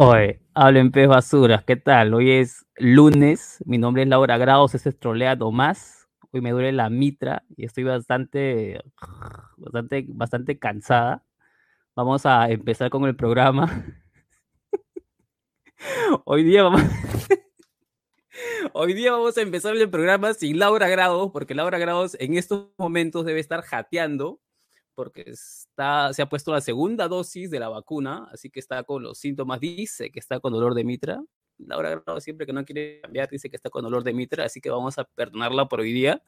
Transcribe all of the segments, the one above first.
Oye, hablen pez basuras, ¿qué tal? Hoy es lunes, mi nombre es Laura Grados, es Trolea Tomás. Hoy me duele la mitra y estoy bastante, bastante, bastante cansada. Vamos a empezar con el programa. Hoy día vamos, hoy día vamos a empezar el programa sin Laura Grados, porque Laura Grados en estos momentos debe estar jateando porque está, se ha puesto la segunda dosis de la vacuna, así que está con los síntomas, dice que está con dolor de mitra. Laura Grado siempre que no quiere cambiar dice que está con dolor de mitra, así que vamos a perdonarla por hoy día.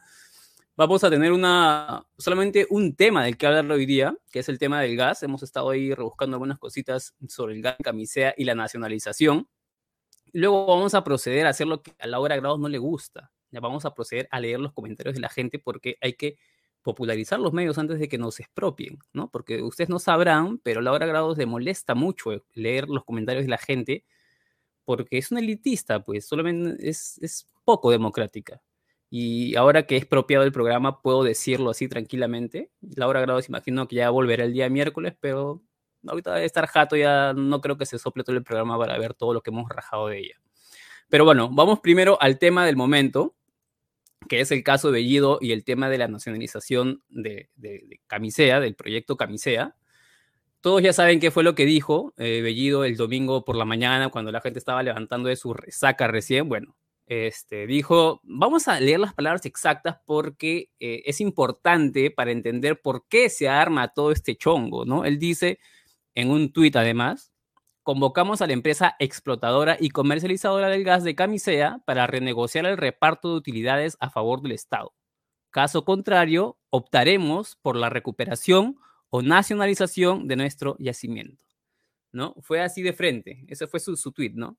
Vamos a tener una, solamente un tema del que hablar hoy día, que es el tema del gas. Hemos estado ahí rebuscando algunas cositas sobre el gas camisea y la nacionalización. Luego vamos a proceder a hacer lo que a Laura Grados no le gusta. Ya vamos a proceder a leer los comentarios de la gente porque hay que popularizar los medios antes de que nos expropien, ¿no? Porque ustedes no sabrán, pero Laura Grados le molesta mucho eh, leer los comentarios de la gente porque es una elitista, pues solamente es, es poco democrática. Y ahora que es propiado el programa, puedo decirlo así tranquilamente. Laura Grados, imagino que ya volverá el día miércoles, pero ahorita debe estar jato, ya no creo que se sople todo el programa para ver todo lo que hemos rajado de ella. Pero bueno, vamos primero al tema del momento, que es el caso de Bellido y el tema de la nacionalización de, Camisea, del proyecto Camisea. Todos ya saben qué fue lo que dijo eh, Bellido el domingo por la mañana cuando la gente estaba levantando de su resaca recién. Bueno, este, dijo, vamos a leer las palabras exactas porque eh, es importante para entender por qué se arma todo este chongo, ¿no? Él dice en un tuit además, convocamos a la empresa explotadora y comercializadora del gas de Camisea para renegociar el reparto de utilidades a favor del Estado. Caso contrario, optaremos por la recuperación o nacionalización de nuestro yacimiento. ¿No? Fue así de frente. Ese fue su, su tweet, ¿no?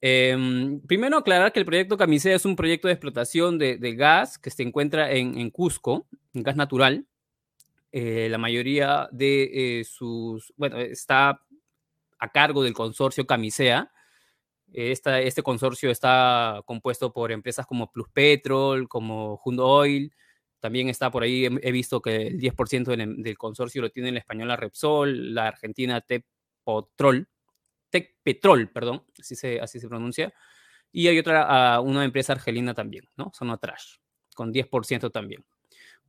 Em, primero aclarar que el proyecto Camisea es un proyecto de explotación de, gas que se encuentra en, Cusco, en gas natural. Eh, la mayoría de eh, sus, bueno, está a cargo del consorcio Camisea. Este consorcio está compuesto por empresas como Plus Petrol, como Hundo Oil. También está por ahí, he visto que el 10% del, del, consorcio lo tiene la española Repsol, la argentina Tepotrol, Petrol, perdón, así se, así se pronuncia. Y hay otra, uh, una empresa argelina también, ¿no? Son Trash, con 10% también.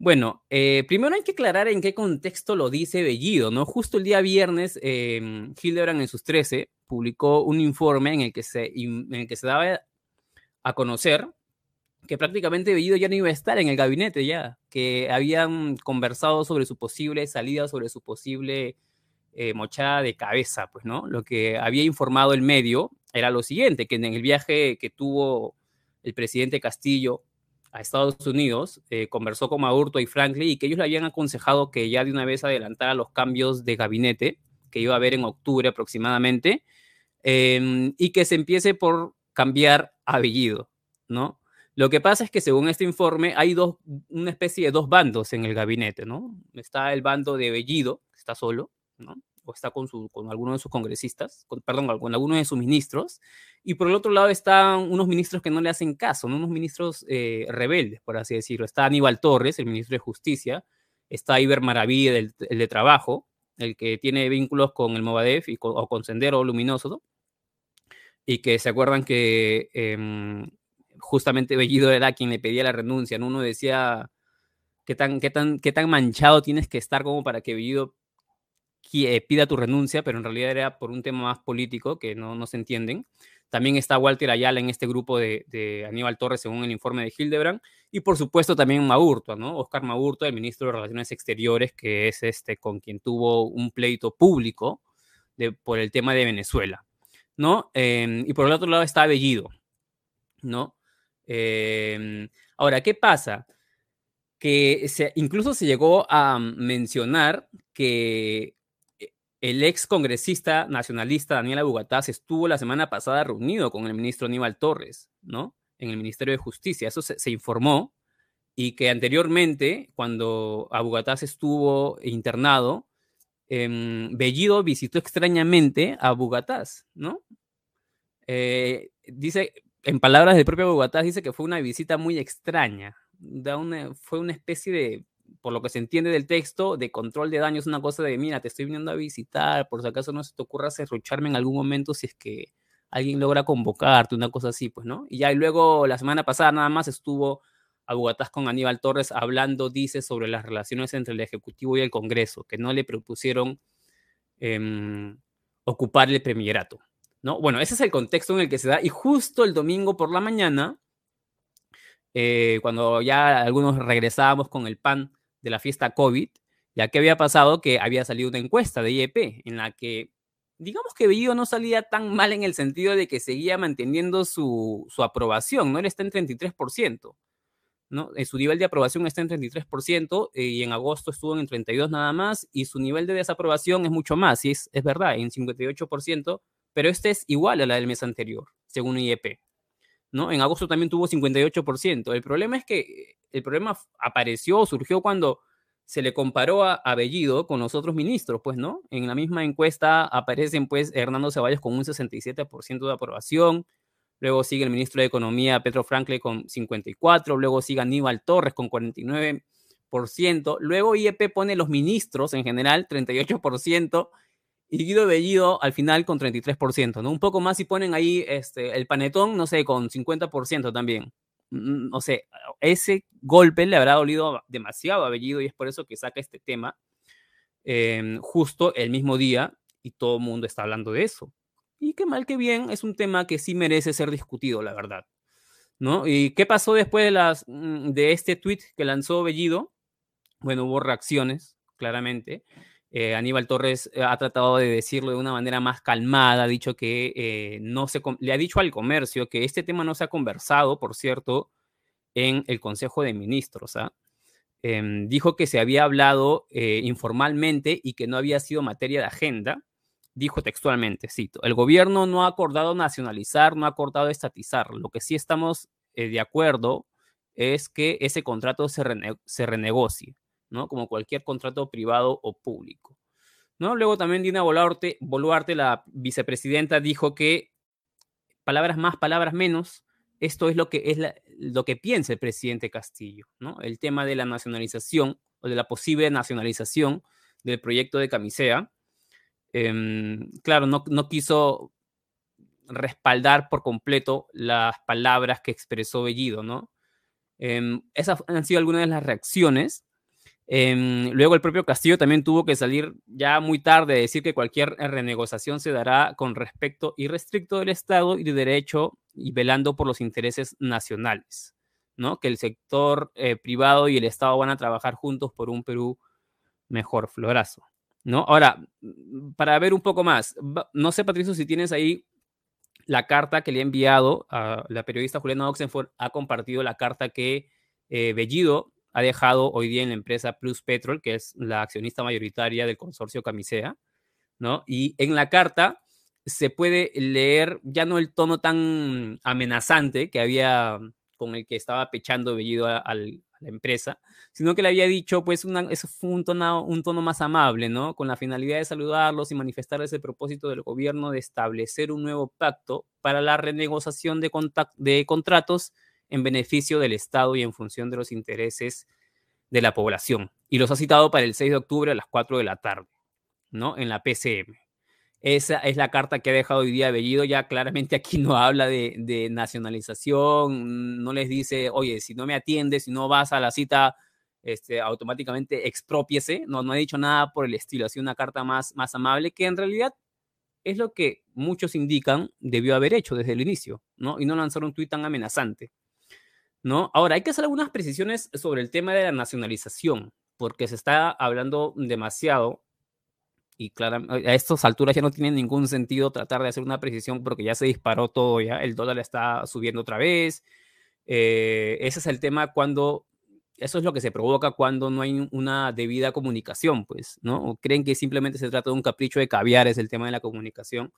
Bueno, eh, primero hay que aclarar en qué contexto lo dice Bellido, ¿no? Justo el día viernes, eh, Hildebrand en sus 13 publicó un informe en el, que se, en el que se daba a conocer que prácticamente Bellido ya no iba a estar en el gabinete ya, que habían conversado sobre su posible salida, sobre su posible eh, mochada de cabeza, pues, ¿no? Lo que había informado el medio era lo siguiente, que en el viaje que tuvo el presidente Castillo a Estados Unidos, eh, conversó con Maurto y Franklin y que ellos le habían aconsejado que ya de una vez adelantara los cambios de gabinete que iba a haber en octubre aproximadamente em, y que se empiece por cambiar apellido, ¿no? Lo que pasa es que según este informe hay dos, una especie de dos bandos en el gabinete, ¿no? Está el bando de Bellido, que está solo, ¿no? O está con, su, con alguno de sus congresistas, con, perdón, con algunos de sus ministros, y por el otro lado están unos ministros que no le hacen caso, unos ministros eh, rebeldes, por así decirlo. Está Aníbal Torres, el ministro de Justicia, está Iber Maravilla, el, de Trabajo, el que tiene vínculos con el Movadef y o con Sendero Luminoso, y que se acuerdan que em, justamente Bellido era quien le pedía la renuncia, ¿no? Uno decía, ¿qué tan, qué, tan, ¿qué tan manchado tienes que estar como para que Bellido eh, pida tu renuncia, pero en realidad era por un tema más político que no, no se entienden. También está Walter Ayala en este grupo de, Aníbal Torres, según el informe de Hildebrand. Y por supuesto también Maurto, ¿no? Oscar Maurto, el ministro de Relaciones Exteriores, que es este con quien tuvo un pleito público de, por el tema de Venezuela, ¿no? Em, y por el otro lado está Bellido, ¿no? Em, ahora, ¿qué pasa? Que incluso se llegó a mencionar que el ex congresista nacionalista Daniel Abugataz estuvo la semana pasada reunido con el ministro Aníbal Torres, ¿no? En el Ministerio de Justicia. Eso se, informó y que anteriormente, cuando Abugataz estuvo internado, em, Bellido visitó extrañamente a Abugataz, ¿no? Eh, dice, en palabras del propio Abugataz, dice que fue una visita muy extraña. Fue una especie de por lo que se entiende del texto, de control de daño es una cosa de, mira, te estoy viniendo a visitar, por si acaso no se te ocurra cerrucharme en algún momento si es que alguien logra convocarte, una cosa así, pues, ¿no? Y ya y luego la semana pasada nada más estuvo a Bogotá con Aníbal Torres hablando, dice, sobre las relaciones entre el Ejecutivo y el Congreso, que no le propusieron eh, ocupar el premierato, ¿no? Bueno, ese es el contexto en el que se da y justo el domingo por la mañana, eh, cuando ya algunos regresábamos con el pan de la fiesta COVID, ya que había pasado que había salido una encuesta de IEP en la que digamos que Bellido no salía tan mal en el sentido de que seguía manteniendo su, su aprobación, ¿no? Él está en 33%, ¿no? Eh, su nivel de aprobación está en 33% eh, y en agosto estuvo en 32 nada más y su nivel de desaprobación es mucho más, y es, es verdad, en 58%, pero este es igual a la del mes anterior, según IEP, ¿no? En agosto también tuvo 58%. El problema es que el problema apareció, surgió cuando se le comparó a, Bellido con los otros ministros, pues, ¿no? En la misma encuesta aparecen, pues, Hernando Ceballos con un 67% de aprobación, luego sigue el ministro de Economía, Pedro Franklin, con 54%, luego sigue Aníbal Torres con 49%, luego IEP pone los ministros en general, 38%, y Guido Bellido al final con 33%, ¿no? Un poco más si ponen ahí este, el panetón, no sé, con 50% también no sé, ese golpe le habrá dolido demasiado a Bellido y es por eso que saca este tema em, justo el mismo día y todo el mundo está hablando de eso. Y qué mal que bien, es un tema que sí merece ser discutido, la verdad. ¿No? ¿Y qué pasó después de, las, mm, de este tweet que lanzó Bellido? Bueno, hubo reacciones, claramente. Eh, Aníbal Torres eh, ha tratado de decirlo de una manera más calmada, ha dicho que eh, no se, le ha dicho al comercio que este tema no se ha conversado, por cierto, en el Consejo de Ministros. ¿ah? Em, dijo que se había hablado informalmente y que no había sido materia de agenda. Dijo textualmente, cito, el gobierno no ha acordado nacionalizar, no ha acordado estatizar. Lo que sí estamos de acuerdo es que ese contrato se, se renegocie. ¿No? Como cualquier contrato privado o público. ¿no? Luego también Dina Boluarte, Boluarte, la vicepresidenta, dijo que palabras más, palabras menos, esto es lo que, es lo que piensa el presidente Castillo, ¿no? El tema de la nacionalización o de la posible nacionalización del proyecto de Camisea. Em, claro, no, no quiso respaldar por completo las palabras que expresó Bellido, ¿no? Em, esas han sido algunas de las reacciones. Em, luego el propio Castillo también tuvo que salir ya muy tarde a decir que cualquier renegociación se dará con respecto irrestricto del Estado y de derecho y velando por los intereses nacionales, ¿no? Que el sector eh, privado y el Estado van a trabajar juntos por un Perú mejor, florazo, ¿no? Ahora, mm, para ver un poco más, no sé, Patricio, si tienes ahí la carta que le he enviado a la periodista Juliana Oxenford, ha compartido la carta que eh, Bellido ha dejado hoy día en la empresa Plus Petrol, que es la accionista mayoritaria del consorcio Camisea, ¿no? Y en la carta se puede leer ya no el tono tan amenazante que había con el que estaba pechando Bellido a, a, la empresa, sino que le había dicho, pues, una, eso fue un tono, un tono más amable, ¿no? Con la finalidad de saludarlos y manifestarles el propósito del gobierno de establecer un nuevo pacto para la renegociación de, de contratos en beneficio del Estado y en función de los intereses de la población. Y los ha citado para el 6 de octubre a las 4 de la tarde, ¿no? En la PCM. Esa es la carta que ha dejado hoy día Bellido. Ya claramente aquí no habla de, nacionalización, no les dice, oye, si no me atiendes, si no vas a la cita, este, automáticamente expropiese. No, no ha dicho nada por el estilo. Ha sido una carta más, más amable que en realidad es lo que muchos indican debió haber hecho desde el inicio, ¿no? Y no lanzar un tuit tan amenazante. ¿No? Ahora, hay que hacer algunas precisiones sobre el tema de la nacionalización, porque se está hablando demasiado y claro, a estas alturas ya no tiene ningún sentido tratar de hacer una precisión porque ya se disparó todo, ya el dólar está subiendo otra vez. Eh, ese es el tema cuando, eso es lo que se provoca cuando no hay una debida comunicación, pues, ¿no? Creen que simplemente se trata de un capricho de caviar, es el tema de la comunicación,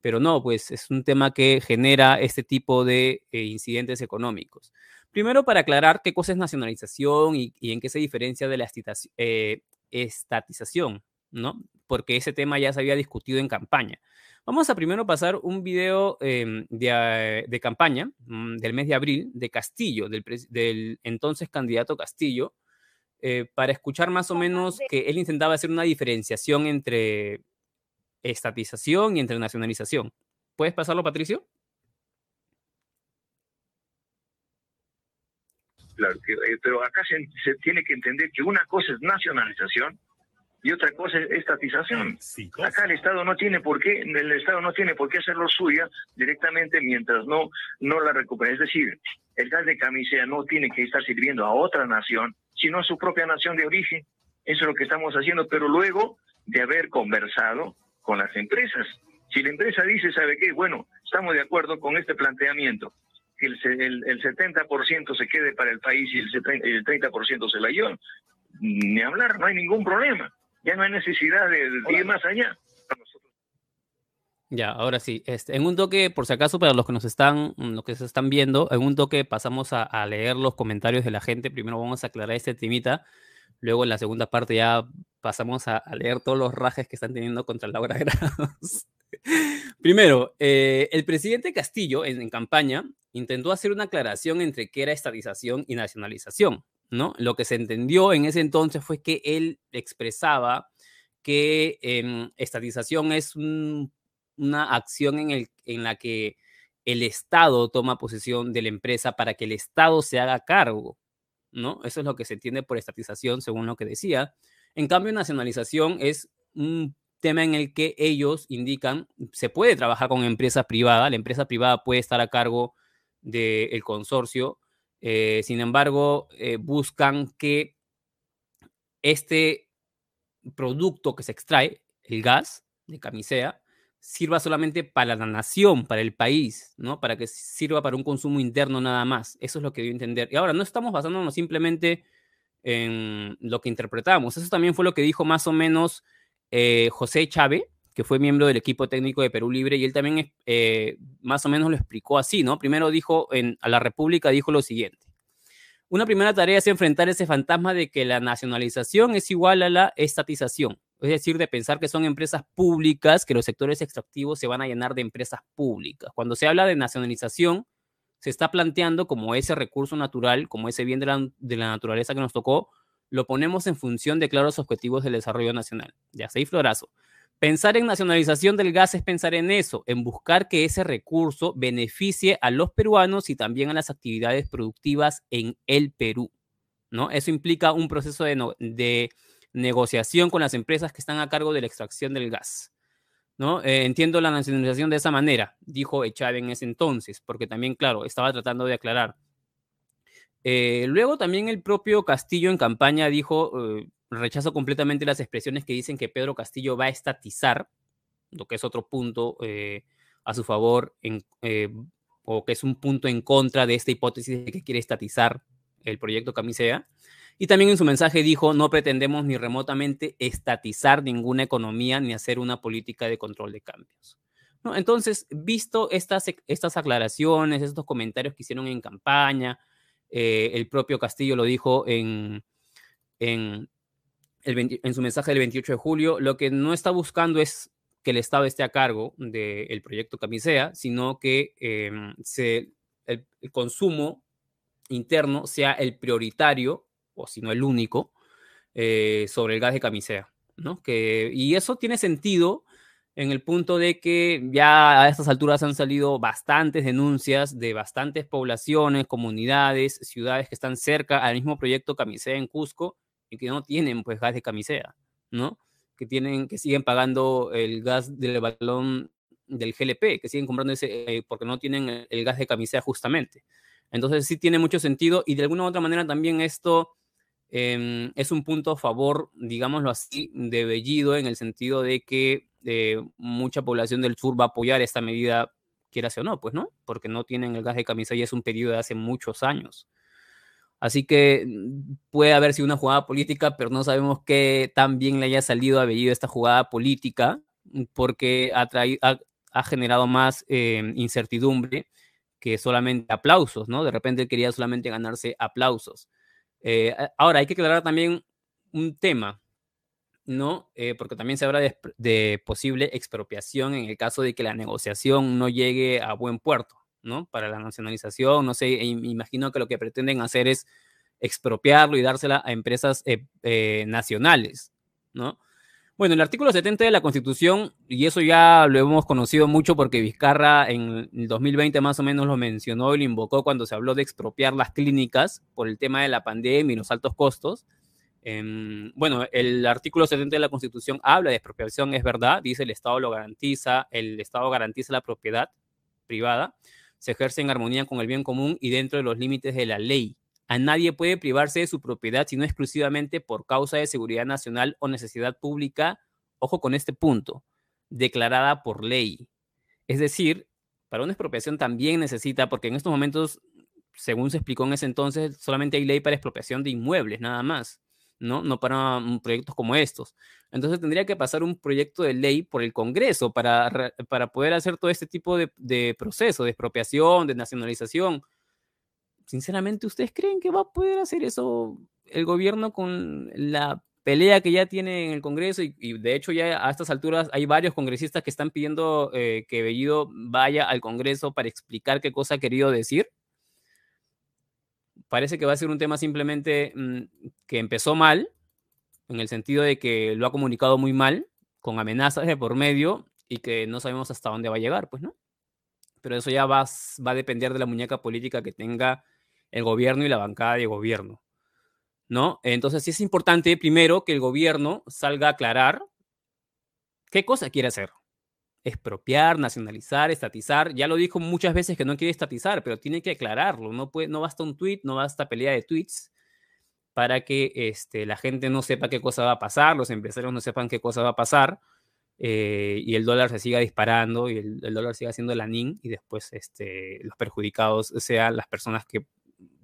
pero no, pues es un tema que genera este tipo de eh, incidentes económicos. Primero, para aclarar qué cosa es nacionalización y, en qué se diferencia de la eh, estatización, ¿no? Porque ese tema ya se había discutido en campaña. Vamos a primero pasar un video em, de, de, campaña mm, del mes de abril de Castillo, del, del entonces candidato Castillo, eh, para escuchar más o menos que él intentaba hacer una diferenciación entre estatización y entre nacionalización. ¿Puedes pasarlo, Patricio? Claro, eh, pero acá se, tiene que entender que una cosa es nacionalización y otra cosa es estatización. Acá el Estado no tiene por qué, el Estado no tiene por qué hacerlo suya directamente mientras no, no la recupere. Es decir, el gas de camisea no tiene que estar sirviendo a otra nación, sino a su propia nación de origen. Eso es lo que estamos haciendo, pero luego de haber conversado con las empresas. Si la empresa dice, ¿sabe qué? Bueno, estamos de acuerdo con este planteamiento, que el, el, el 70% se quede para el país y el, el 30% se la llevan, ni hablar, no hay ningún problema ya no hay necesidad de, ir más allá. Ya, ahora sí. Este, en un toque, por si acaso, para los que nos están, los que se están viendo, en un toque pasamos a, leer los comentarios de la gente. Primero vamos a aclarar este timita. Luego en la segunda parte ya pasamos a, leer todos los rajes que están teniendo contra Laura Grados. Primero, eh, el presidente Castillo en, en, campaña intentó hacer una aclaración entre qué era estatización y nacionalización. ¿no? Lo que se entendió en ese entonces fue que él expresaba que em, estatización es una acción en, el, en la que el Estado toma posesión de la empresa para que el Estado se haga cargo, ¿no? Eso es lo que se entiende por estatización, según lo que decía. En cambio, nacionalización es un tema en el que ellos indican, se puede trabajar con empresa privada, la empresa privada puede estar a cargo del consorcio, eh, sin embargo, eh, buscan que este producto que se extrae, el gas de camisea, sirva solamente para la nación, para el país, ¿no? Para que sirva para un consumo interno nada más. Eso es lo que dio a entender. Y ahora, no estamos basándonos simplemente en lo que interpretamos. Eso también fue lo que dijo más o menos eh, José Chávez, que fue miembro del equipo técnico de Perú Libre, y él también eh, más o menos lo explicó así, ¿no? Primero dijo, en, a la República dijo lo siguiente. Una primera tarea es enfrentar ese fantasma de que la nacionalización es igual a la estatización, es decir, de pensar que son empresas públicas, que los sectores extractivos se van a llenar de empresas públicas. Cuando se habla de nacionalización, se está planteando como ese recurso natural, como ese bien de la, naturaleza que nos tocó, lo ponemos en función de claros objetivos del desarrollo nacional. Ya, seis florazo. Pensar en nacionalización del gas es pensar en eso, en buscar que ese recurso beneficie a los peruanos y también a las actividades productivas en el Perú. ¿no? Eso implica un proceso de, negociación con las empresas que están a cargo de la extracción del gas. ¿No? Eh, entiendo la nacionalización de esa manera, dijo Echave en ese entonces, porque también, claro, estaba tratando de aclarar. Eh, luego también el propio Castillo en campaña dijo, eh, rechazo completamente las expresiones que dicen que Pedro Castillo va a estatizar, lo que es otro punto eh, a su favor, eh, o que es un punto en contra de esta hipótesis de que quiere estatizar el proyecto Camisea. Y también en su mensaje dijo, no pretendemos ni remotamente estatizar ninguna economía ni hacer una política de control de cambios. Entonces, visto estas, estas aclaraciones, estos comentarios que hicieron en campaña, eh, el propio Castillo lo dijo en, en, en su mensaje del 28 de julio, lo que no está buscando es que el Estado esté a cargo del proyecto Camisea, sino que se, el, consumo interno sea el prioritario, o si no el único, eh, sobre el gas de Camisea. ¿no? Que, y eso tiene sentido en el punto de que ya a estas alturas han salido bastantes denuncias de bastantes poblaciones, comunidades, ciudades que están cerca al mismo proyecto Camisea en Cusco, y que no tienen pues gas de camisea, ¿no? Que tienen, que siguen pagando el gas del balón del GLP, que siguen comprando ese, eh, porque no tienen el, gas de camisea justamente. Entonces sí tiene mucho sentido y de alguna u otra manera también esto em, es un punto a favor, digámoslo así, de Bellido en el sentido de que eh, mucha población del sur va a apoyar esta medida, quieras o no, pues no, porque no tienen el gas de camisea y es un pedido de hace muchos años. Así que mm, puede haber sido una jugada política, pero no sabemos qué tan bien le haya salido a Bellido esta jugada política, mm, porque ha, ha, generado más em, incertidumbre que solamente aplausos, ¿no? De repente quería solamente ganarse aplausos. Eh, ahora, hay que aclarar también un tema, ¿no? Eh, porque también se habla de, de, posible expropiación en el caso de que la negociación no llegue a buen puerto. ¿no? Para la nacionalización, no sé, imagino que lo que pretenden hacer es expropiarlo y dársela a empresas eh, eh, nacionales, ¿no? Bueno, el artículo 70 de la Constitución, y eso ya lo hemos conocido mucho porque Vizcarra en el 2020 más o menos lo mencionó y lo invocó cuando se habló de expropiar las clínicas por el tema de la pandemia y los altos costos. Em, bueno, el artículo 70 de la Constitución habla de expropiación, es verdad, dice el Estado lo garantiza, el Estado garantiza la propiedad privada, se ejerce en armonía con el bien común y dentro de los límites de la ley. A nadie puede privarse de su propiedad sino exclusivamente por causa de seguridad nacional o necesidad pública, ojo con este punto, declarada por ley. Es decir, para una expropiación también necesita, porque en estos momentos, según se explicó en ese entonces, solamente hay ley para expropiación de inmuebles, nada más, ¿no? No para proyectos como estos. Entonces tendría que pasar un proyecto de ley por el Congreso para, para poder hacer todo este tipo de, de proceso de expropiación, de nacionalización sinceramente, ¿ustedes creen que va a poder hacer eso el gobierno con la pelea que ya tiene en el Congreso? Y, de hecho ya a estas alturas hay varios congresistas que están pidiendo eh, que Bellido vaya al Congreso para explicar qué cosa ha querido decir. Parece que va a ser un tema simplemente mm, que empezó mal, en el sentido de que lo ha comunicado muy mal, con amenazas de por medio y que no sabemos hasta dónde va a llegar, pues, ¿no? Pero eso ya va, va a depender de la muñeca política que tenga el gobierno y la bancada de gobierno. ¿No? Entonces sí es importante primero que el gobierno salga a aclarar qué cosa quiere hacer. Expropiar, nacionalizar, estatizar. Ya lo dijo muchas veces que no quiere estatizar, pero tiene que aclararlo. No, puede, no basta un tweet, no basta pelea de tweets para que este, la gente no sepa qué cosa va a pasar, los empresarios no sepan qué cosa va a pasar eh, y el dólar se siga disparando y el, dólar siga siendo la NIN y después este, los perjudicados sean las personas que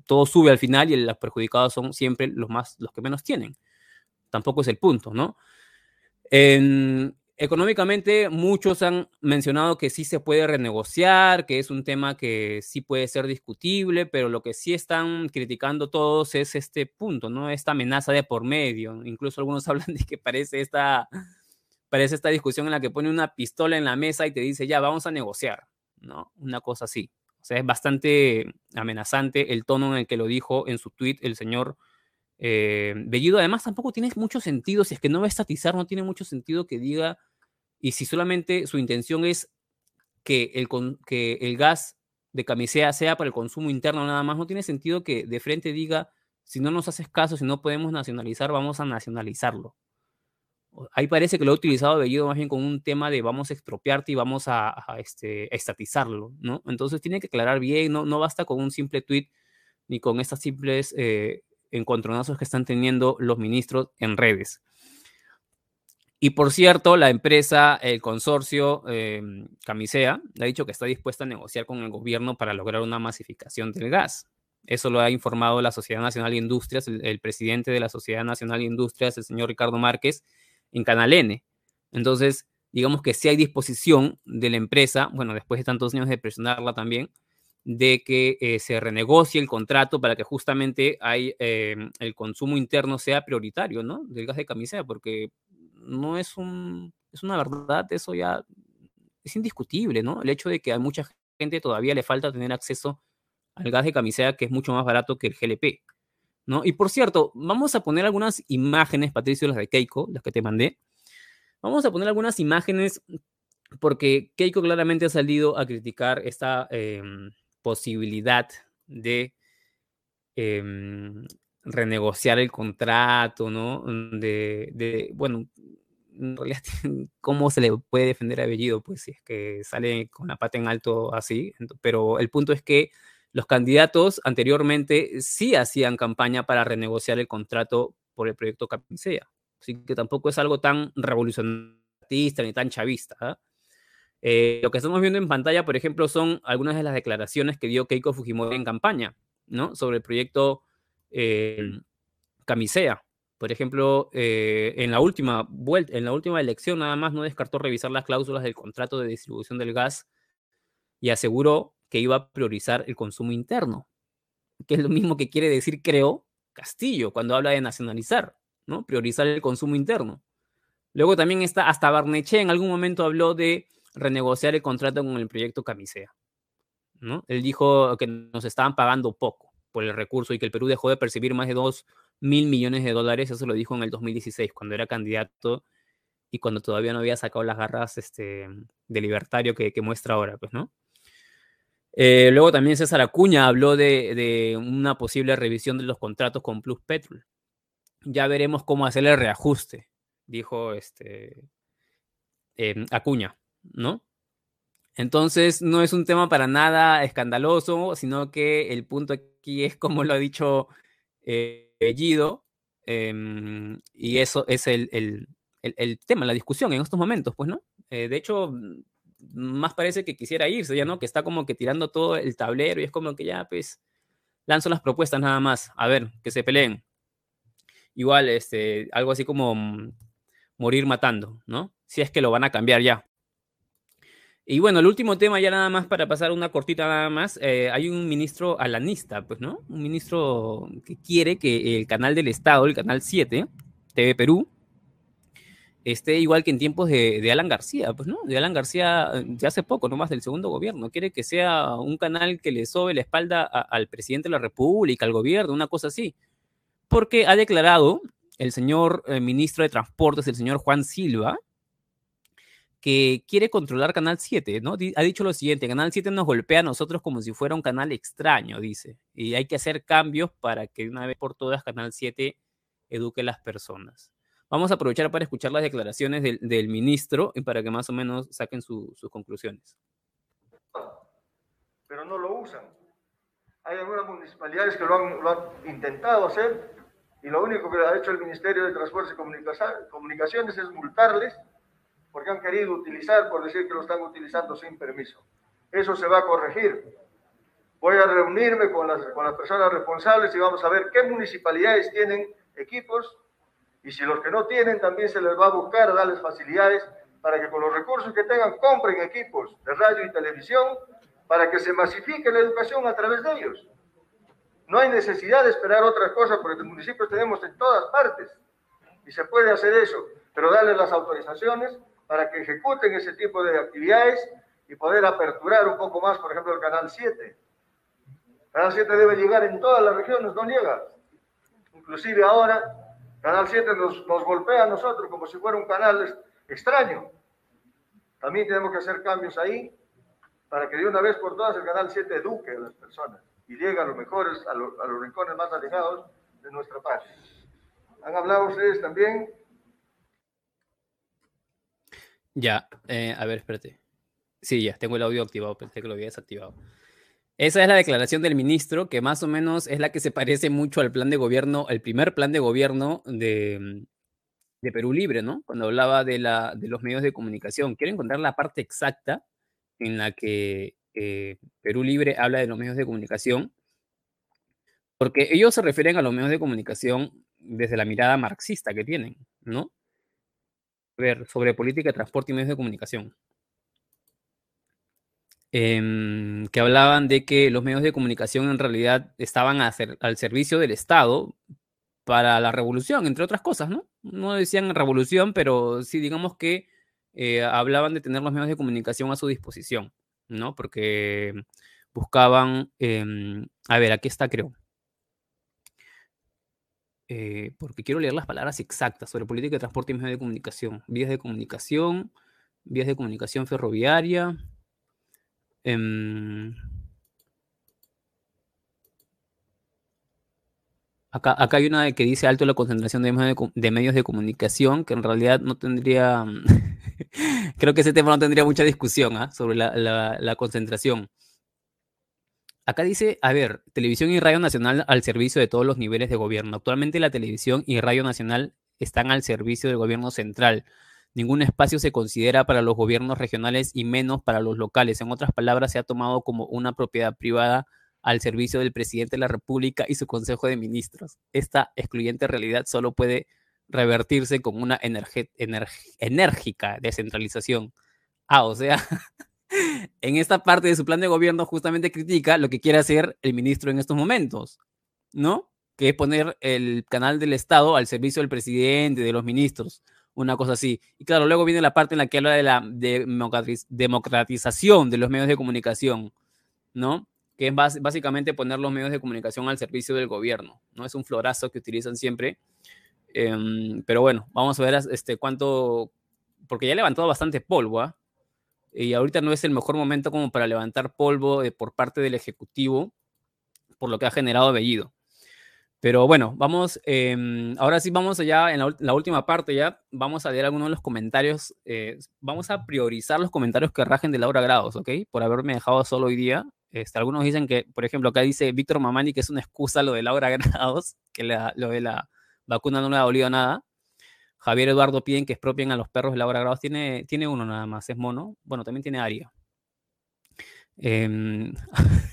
todo sube al final y los perjudicados son siempre los, más, los que menos tienen. Tampoco es el punto, ¿no? económicamente, muchos han mencionado que sí se puede renegociar, que es un tema que sí puede ser discutible, pero lo que sí están criticando todos es este punto, ¿no? Esta amenaza de por medio. Incluso algunos hablan de que parece esta, parece esta discusión en la que pone una pistola en la mesa y te dice, ya, vamos a negociar, ¿no? Una cosa así sea, es bastante amenazante el tono en el que lo dijo en su tweet el señor eh, Bellido. Además, tampoco tiene mucho sentido, si es que no va a estatizar, no tiene mucho sentido que diga, y si solamente su intención es que el, que el gas de camisea sea para el consumo interno nada más, no tiene sentido que de frente diga, si no nos haces caso, si no podemos nacionalizar, vamos a nacionalizarlo ahí parece que lo ha utilizado Bellido más bien con un tema de vamos a expropiarte y vamos a, este, estatizarlo, ¿no? Entonces tiene que aclarar bien, no, no basta con un simple tweet ni con estas simples eh, encontronazos que están teniendo los ministros en redes. Y por cierto, la empresa, el consorcio eh, Camisea, ha dicho que está dispuesta a negociar con el gobierno para lograr una masificación del gas. Eso lo ha informado la Sociedad Nacional de Industrias, el, el presidente de la Sociedad Nacional de Industrias, el señor Ricardo Márquez, en Canal N. Entonces, digamos que si hay disposición de la empresa, bueno, después de tantos años de presionarla también, de que eh, se renegocie el contrato para que justamente hay, em, el consumo interno sea prioritario, ¿no? Del gas de camisea, porque no es un, es una verdad, eso ya es indiscutible, ¿no? El hecho de que a mucha gente todavía le falta tener acceso al gas de camisea, que es mucho más barato que el GLP. ¿No? Y por cierto, vamos a poner algunas imágenes, Patricio, las de Keiko, las que te mandé. Vamos a poner algunas imágenes porque Keiko claramente ha salido a criticar esta em, posibilidad de em, renegociar el contrato, ¿no? De, de, bueno, en realidad, ¿cómo se le puede defender a Bellido? Pues si es que sale con la pata en alto así, pero el punto es que los candidatos anteriormente sí hacían campaña para renegociar el contrato por el proyecto Camisea. Así que tampoco es algo tan revolucionarista ni tan chavista. ¿ah? Eh, lo que estamos viendo en pantalla, por ejemplo, son algunas de las declaraciones que dio Keiko Fujimori en campaña, ¿no? Sobre el proyecto eh, Camisea. Por ejemplo, eh, en la última vuelta, en la última elección, nada más no descartó revisar las cláusulas del contrato de distribución del gas y aseguró que iba a priorizar el consumo interno, que es lo mismo que quiere decir, creo, Castillo cuando habla de nacionalizar, ¿no? Priorizar el consumo interno. Luego también está, hasta Barneche en algún momento habló de renegociar el contrato con el proyecto Camisea, ¿no? Él dijo que nos estaban pagando poco. por el recurso y que el Perú dejó de percibir más de 2 mil millones de dólares, eso lo dijo en el 2016, cuando era candidato y cuando todavía no había sacado las garras este, de libertario que, muestra ahora, pues, ¿no? Eh, luego también César Acuña habló de, una posible revisión de los contratos con Plus Petrol. Ya veremos cómo hacer el reajuste, dijo este, em, Acuña, ¿no? Entonces, no es un tema para nada escandaloso, sino que el punto aquí es, como lo ha dicho eh, em, y eso es el, el, tema, la discusión en estos momentos, pues, ¿no? Eh, de hecho, más parece que quisiera irse, ya, ¿no? Que está como que tirando todo el tablero y es como que ya, pues, lanzo las propuestas nada más, a ver, que se peleen. Igual, este, algo así como mm, morir matando, ¿no? Si es que lo van a cambiar ya. Y bueno, el último tema ya nada más para pasar una cortita nada más. Eh, hay un ministro alanista, pues, ¿no? Un ministro que quiere que el canal del Estado, el canal 7, TV Perú, esté igual que en tiempos de, Alan García, pues, ¿no? De Alan García eh, ya hace poco, nomás del segundo gobierno. Quiere que sea un canal que le sobe la espalda al presidente de la República, al gobierno, una cosa así. Porque ha declarado el señor eh, ministro de Transportes, el señor Juan Silva, que quiere controlar Canal 7, ¿no? Ha dicho lo siguiente, Canal 7 nos golpea a nosotros como si fuera un canal extraño, dice, y hay que hacer cambios para que una vez por todas Canal 7 eduque a las personas. Vamos a aprovechar para escuchar las declaraciones del, ministro y para que más o menos saquen sus conclusiones. Pero no lo usan. Hay algunas municipalidades que lo han, lo han intentado hacer y lo único que ha hecho el Ministerio de Transportes y Comunicaciones es multarles porque han querido utilizar, por decir que lo están utilizando sin permiso. Eso se va a corregir. Voy a reunirme con las, con las personas responsables y vamos a ver qué municipalidades tienen equipos y si los que no tienen también se les va a buscar darles facilidades para que con los recursos que tengan compren equipos de radio y televisión para que se masifique la educación a través de ellos. No hay necesidad de esperar otras cosas porque los municipios tenemos en todas partes y se puede hacer eso, pero darles las autorizaciones para que ejecuten ese tipo de actividades y poder aperturar un poco más, por ejemplo, el Canal 7. Canal 7 debe llegar en todas las regiones, no llega. Inclusive ahora, Canal 7 nos, nos golpea a nosotros como si fuera un canal extraño. También tenemos que hacer cambios ahí para que de una vez por todas el Canal 7 eduque a las personas y llegue a los mejores, a, a los rincones más alejados de nuestra patria. Han hablado ustedes también ya, eh, a ver, espérate. Sí, ya, tengo el audio activado, pensé que lo había desactivado. Esa es la declaración del ministro, que más o menos es la que se parece mucho al plan de gobierno, el primer plan de gobierno de, de Perú Libre, ¿no? Cuando hablaba de, la, de los medios de comunicación. Quiero encontrar la parte exacta en la que eh, Perú Libre habla de los medios de comunicación, porque ellos se refieren a los medios de comunicación desde la mirada marxista que tienen, ¿no? ver sobre política transporte y medios de comunicación. Em, que hablaban de que los medios de comunicación en realidad estaban al servicio del Estado para la revolución, entre otras cosas, ¿no? No decían revolución, pero sí digamos que eh, hablaban de tener los medios de comunicación a su disposición, ¿no? Porque buscaban, em, a ver, aquí está creo. Eh, porque quiero leer las palabras exactas sobre política de transporte y medios de comunicación. Vías de comunicación, vías de comunicación ferroviaria. Em, acá, acá, hay una que dice alto la concentración de medios de, comunicación, que en realidad no tendría, creo que ese tema no tendría mucha discusión ¿ah? sobre la concentración. Acá dice, a ver, televisión y radio nacional al servicio de todos los niveles de gobierno. Actualmente la televisión y radio nacional están al servicio del gobierno central. Ningún espacio se considera para los gobiernos regionales y menos para los locales. En otras palabras, se ha tomado como una propiedad privada al servicio del presidente de la República y su Consejo de Ministros. Esta excluyente realidad solo puede revertirse con una enérgica descentralización. Ah, o sea, en esta parte de su plan de gobierno justamente critica lo que quiere hacer el ministro en estos momentos, ¿no? Que es poner el canal del Estado al servicio del presidente, de los ministros, una cosa así. Y claro, luego viene la parte en la que habla de la democratización de los medios de comunicación, ¿no? que es básicamente poner los medios de comunicación al servicio del gobierno, ¿no? Es un florazo que utilizan siempre. Em, pero bueno, vamos a ver este, cuánto, porque ya ha levantado bastante polvo, ¿ah? Y ahorita no es el mejor momento como para levantar polvo eh, por parte del Ejecutivo, por lo que ha generado Bellido. Pero bueno, vamos, em, ahora sí vamos allá en la, última parte ya, vamos a leer algunos de los comentarios, eh, vamos a priorizar los comentarios que rajen de Laura Grados, ¿ok? Por haberme dejado solo hoy día. Este, algunos dicen que, por ejemplo, acá dice Víctor Mamani que es una excusa lo de Laura Grados, que lo de la vacuna no le ha dolido nada. Javier Eduardo piden que expropien a los perros de Laura Grados. Tiene, tiene uno nada más, es mono. Bueno, también tiene Aria. Em,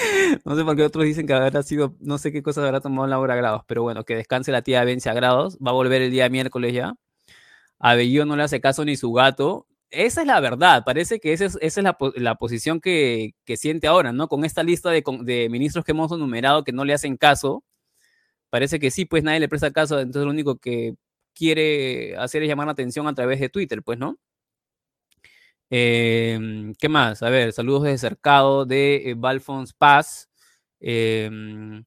no sé por qué otros dicen que habrá sido, no sé qué cosas habrá tomado Laura Grados, pero bueno, que descanse la tía Vencia Grados, va a volver el día miércoles ya. A no le hace caso ni su gato. Esa es la verdad, parece que esa es, la, posición que, siente ahora, ¿no? Con esta lista de, de, ministros que hemos enumerado que no le hacen caso, parece que sí, pues nadie le presta caso, entonces lo único que quiere hacer es llamar la atención a través de Twitter, pues, ¿no? Em, ¿Qué más? A ver, saludos desde Cercado de eh, Paz. Em,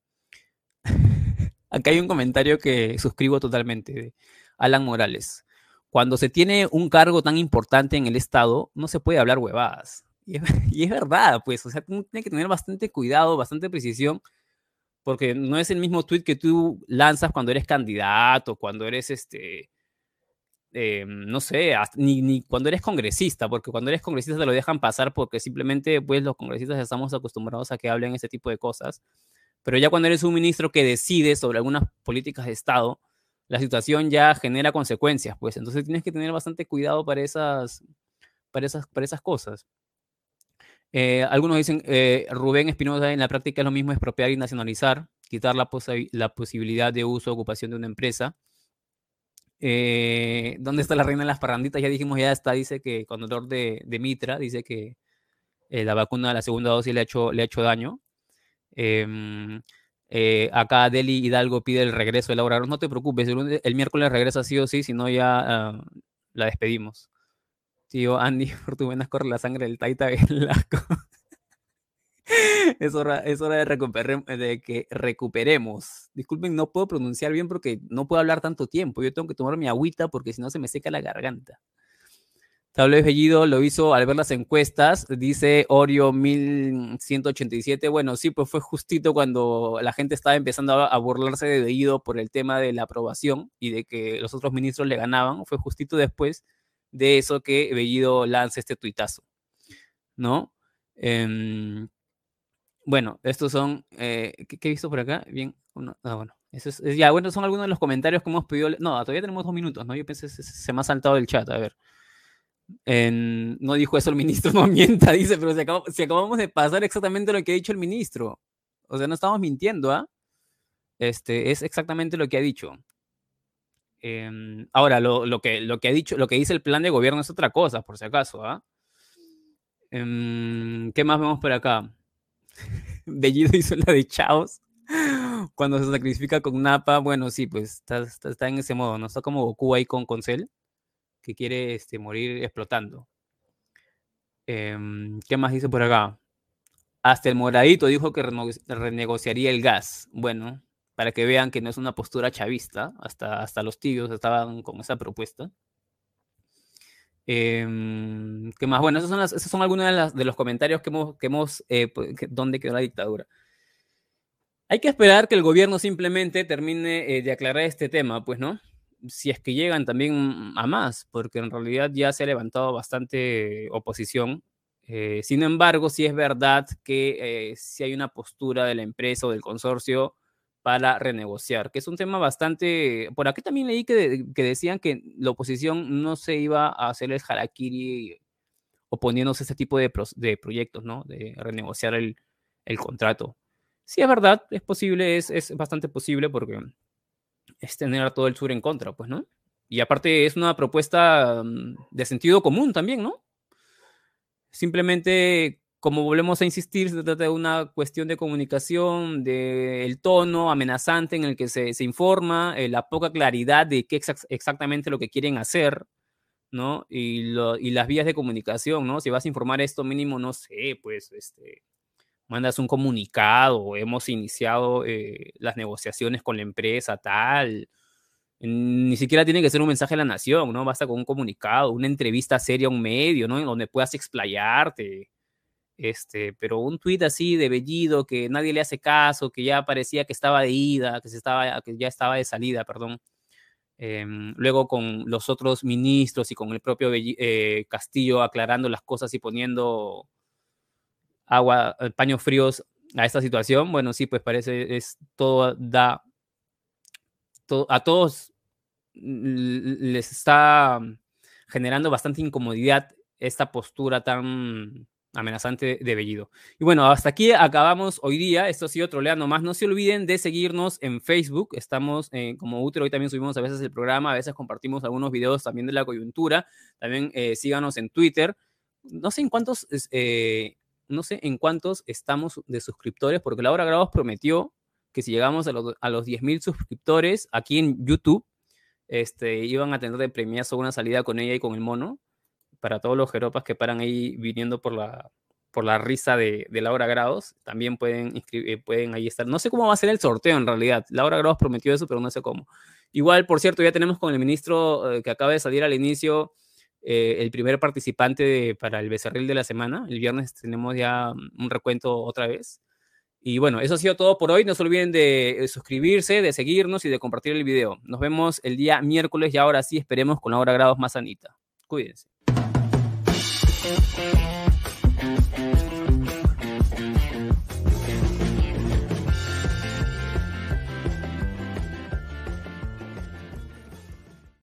acá hay un comentario que suscribo totalmente de Alan Morales. Cuando se tiene un cargo tan importante en el Estado, no se puede hablar huevadas. Y es, verdad, pues, o sea, tiene que tener bastante cuidado, bastante precisión, porque no es el mismo tweet que tú lanzas cuando eres candidato, cuando eres este, eh, no sé, ni, ni, cuando eres congresista, porque cuando eres congresista te lo dejan pasar porque simplemente pues los congresistas estamos acostumbrados a que hablen ese tipo de cosas. Pero ya cuando eres un ministro que decide sobre algunas políticas de Estado, la situación ya genera consecuencias, pues entonces tienes que tener bastante cuidado para esas, para esas, para esas cosas. Eh, algunos dicen, eh, Rubén Espinosa en la práctica es lo mismo expropiar y nacionalizar, quitar la, la posibilidad de uso o ocupación de una empresa. Eh, ¿Dónde está la reina de las parranditas? Ya dijimos, ya está, dice que con dolor de, de Mitra, dice que eh, la vacuna, la segunda dosis le ha hecho, le ha hecho daño. Em, eh, acá Deli Hidalgo pide el regreso de Laura. No te preocupes, el, miércoles regresa sí o sí, si no ya ah, la despedimos. Tío Andy, por tu venas corre la sangre del Taita Velasco. es, hora, es hora de, que recuperemos. Disculpen, no puedo pronunciar bien porque no puedo hablar tanto tiempo. Yo tengo que tomar mi agüita porque si no se me seca la garganta. Vez Bellido lo hizo al ver las encuestas, dice Orio 1187. Bueno, sí, pues fue justito cuando la gente estaba empezando a, burlarse de Bellido por el tema de la aprobación y de que los otros ministros le ganaban. Fue justito después de eso que Bellido lanza este tuitazo, ¿no? Em, bueno, estos son, eh, ¿qué, he visto por acá? Bien, ah, bueno, eso es, ya, bueno, son algunos de los comentarios que hemos pedido. No, todavía tenemos dos minutos, ¿no? Yo pensé, se, se me ha saltado el chat, a ver. no dijo eso el ministro, no mienta, dice, pero si, acabamos de pasar exactamente lo que ha dicho el ministro. O sea, no estamos mintiendo, ¿ah? Este, es exactamente lo que ha dicho. Em, ahora, lo, lo, que, lo que ha dicho, lo que dice el plan de gobierno es otra cosa, por si acaso, ¿ah? Em, ¿Qué más vemos por acá? Bellido hizo la de Chaos. Cuando se sacrifica con Napa, bueno, sí, pues está, en ese modo, ¿no? Está como Goku ahí con Concel, que quiere este, morir explotando. Em, ¿Qué más dice por acá? Hasta el moradito dijo que renegociaría el gas. Bueno, para que vean que no es una postura chavista, hasta, hasta los tibios estaban con esa propuesta. Em, ¿Qué más? Bueno, esos son, son algunos de, los comentarios que hemos, que eh, dónde quedó la dictadura. Hay que esperar que el gobierno simplemente termine eh, de aclarar este tema, pues, ¿no? Si es que llegan también a más, porque en realidad ya se ha levantado bastante oposición. Eh, sin embargo, sí es verdad que si hay una postura de la empresa o del consorcio para renegociar, que es un tema bastante... Por aquí también leí que, decían que la oposición no se iba a hacer el harakiri oponiéndose a este tipo de, de proyectos, ¿no? De renegociar el, el, contrato. Sí, es verdad, es posible, es, es bastante posible porque es tener a todo el sur en contra, pues, ¿no? Y aparte es una propuesta mm, de sentido común también, ¿no? Simplemente como volvemos a insistir, se trata de una cuestión de comunicación, del tono amenazante en el que se, informa, eh, la poca claridad de qué es exactamente lo que quieren hacer, ¿no? Y, las vías de comunicación, ¿no? Si vas a informar esto mínimo, no sé, pues, este, mandas un comunicado, hemos iniciado eh, las negociaciones con la empresa, tal. Ni siquiera tiene que ser un mensaje a la nación, ¿no? Basta con un comunicado, una entrevista seria a un medio, ¿no? Donde puedas explayarte. Este, pero un tuit así de Bellido que nadie le hace caso, que ya parecía que estaba de ida, que, se estaba, que ya estaba de salida, perdón. Em, luego con los otros ministros y con el propio eh, Castillo aclarando las cosas y poniendo agua, eh, paños fríos a esta situación, bueno, sí, pues parece es todo da a todos les está generando bastante incomodidad esta postura tan amenazante de Bellido. Y bueno, hasta aquí acabamos hoy día. Esto ha sido troleando más. No se olviden de seguirnos en Facebook. Estamos eh, como útero. Hoy también subimos a veces el programa. A veces compartimos algunos videos también de la coyuntura. También eh, síganos en Twitter. No sé en cuántos eh, no sé en cuántos estamos de suscriptores, porque Laura Grados prometió que si llegamos a los, a los 10.000 suscriptores aquí en YouTube, este, iban a tener de premiazo una salida con ella y con el mono, para todos los jeropas que paran ahí viniendo por la, por la risa de, de Laura Grados, también pueden, eh, pueden ahí estar. No sé cómo va a ser el sorteo en realidad. Laura Grados prometió eso, pero no sé cómo. Igual, por cierto, ya tenemos con el ministro eh, que acaba de salir al inicio eh, el primer participante para el becerril de la semana. El viernes tenemos ya mm, un recuento otra vez. Y bueno, eso ha sido todo por hoy. No se olviden de eh, suscribirse, de seguirnos y de compartir el video. Nos vemos el día miércoles y ahora sí esperemos con la hora grados más sanita. Cuídense. Thank you.